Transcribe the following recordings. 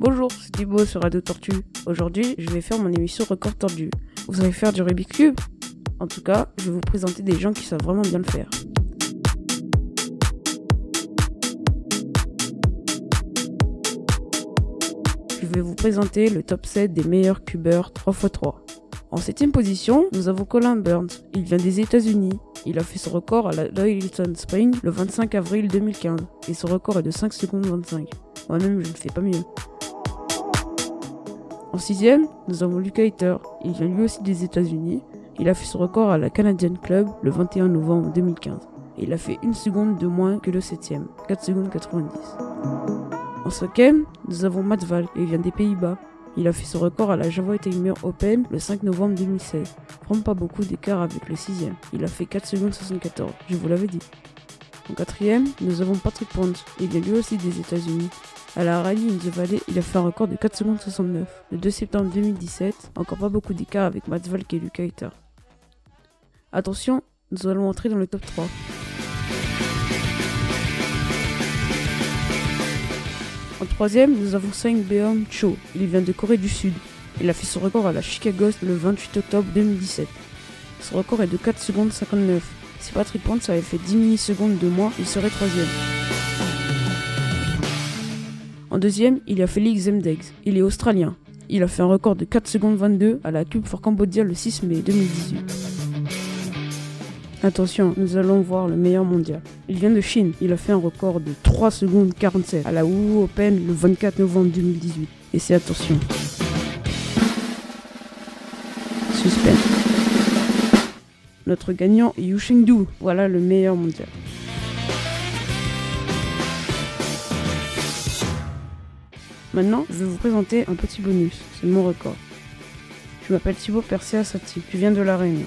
Bonjour, c'est Thibaut sur Radio Tortue. Aujourd'hui, je vais faire mon émission Record Tordu. Vous allez faire du Rubik's Cube En tout cas, je vais vous présenter des gens qui savent vraiment bien le faire. Je vais vous présenter le top 7 des meilleurs cubeurs 3x3. En septième position, nous avons Colin Burns. Il vient des États-Unis. Il a fait son record à la Doyleton Spring le 25 avril 2015 et son record est de 5 secondes 25. Moi-même, je ne fais pas mieux. En sixième, nous avons Luke Hater. Il vient lui aussi des États-Unis. Il a fait son record à la Canadian Club le 21 novembre 2015. Et il a fait une seconde de moins que le septième, 4 secondes 90. En cinquième, nous avons Matt Val. Il vient des Pays-Bas. Il a fait son record à la Java Timer Open le 5 novembre 2016. Prends pas beaucoup d'écart avec le sixième. Il a fait 4 secondes 74. Je vous l'avais dit. En quatrième, nous avons Patrick Pont. Il vient lui aussi des États-Unis. À la Rallye in the Valley, il a fait un record de 4 secondes 69. Le 2 septembre 2017, encore pas beaucoup d'écart avec Matt Valk et Luca Hater. Attention, nous allons entrer dans le top 3. En troisième, nous avons Sang Beom Cho. Il vient de Corée du Sud. Il a fait son record à la Chicago le 28 octobre 2017. Son record est de 4 secondes 59. Si Patrick Pont avait fait 10 millisecondes de moins, il serait troisième. En deuxième, il y a Félix Zemdegs. Il est australien. Il a fait un record de 4 secondes 22 à la Cube for Cambodia le 6 mai 2018. Attention, nous allons voir le meilleur mondial. Il vient de Chine. Il a fait un record de 3 secondes 47 à la Wu Open le 24 novembre 2018. Et c'est attention. Suspense. Notre gagnant est Yu Shengdu. Voilà le meilleur mondial. Maintenant, je vais vous présenter un petit bonus. C'est mon record. Je m'appelle Thibaut Persia Sati. Je viens de La Réunion.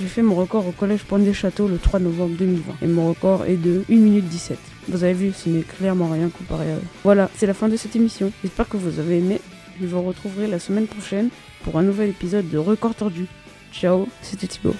J'ai fait mon record au collège Point des Châteaux le 3 novembre 2020 et mon record est de 1 minute 17. Vous avez vu, ce n'est clairement rien comparé à eux. Voilà, c'est la fin de cette émission. J'espère que vous avez aimé. Je vous retrouverai la semaine prochaine pour un nouvel épisode de Record Tordu. Ciao, c'était Thibaut.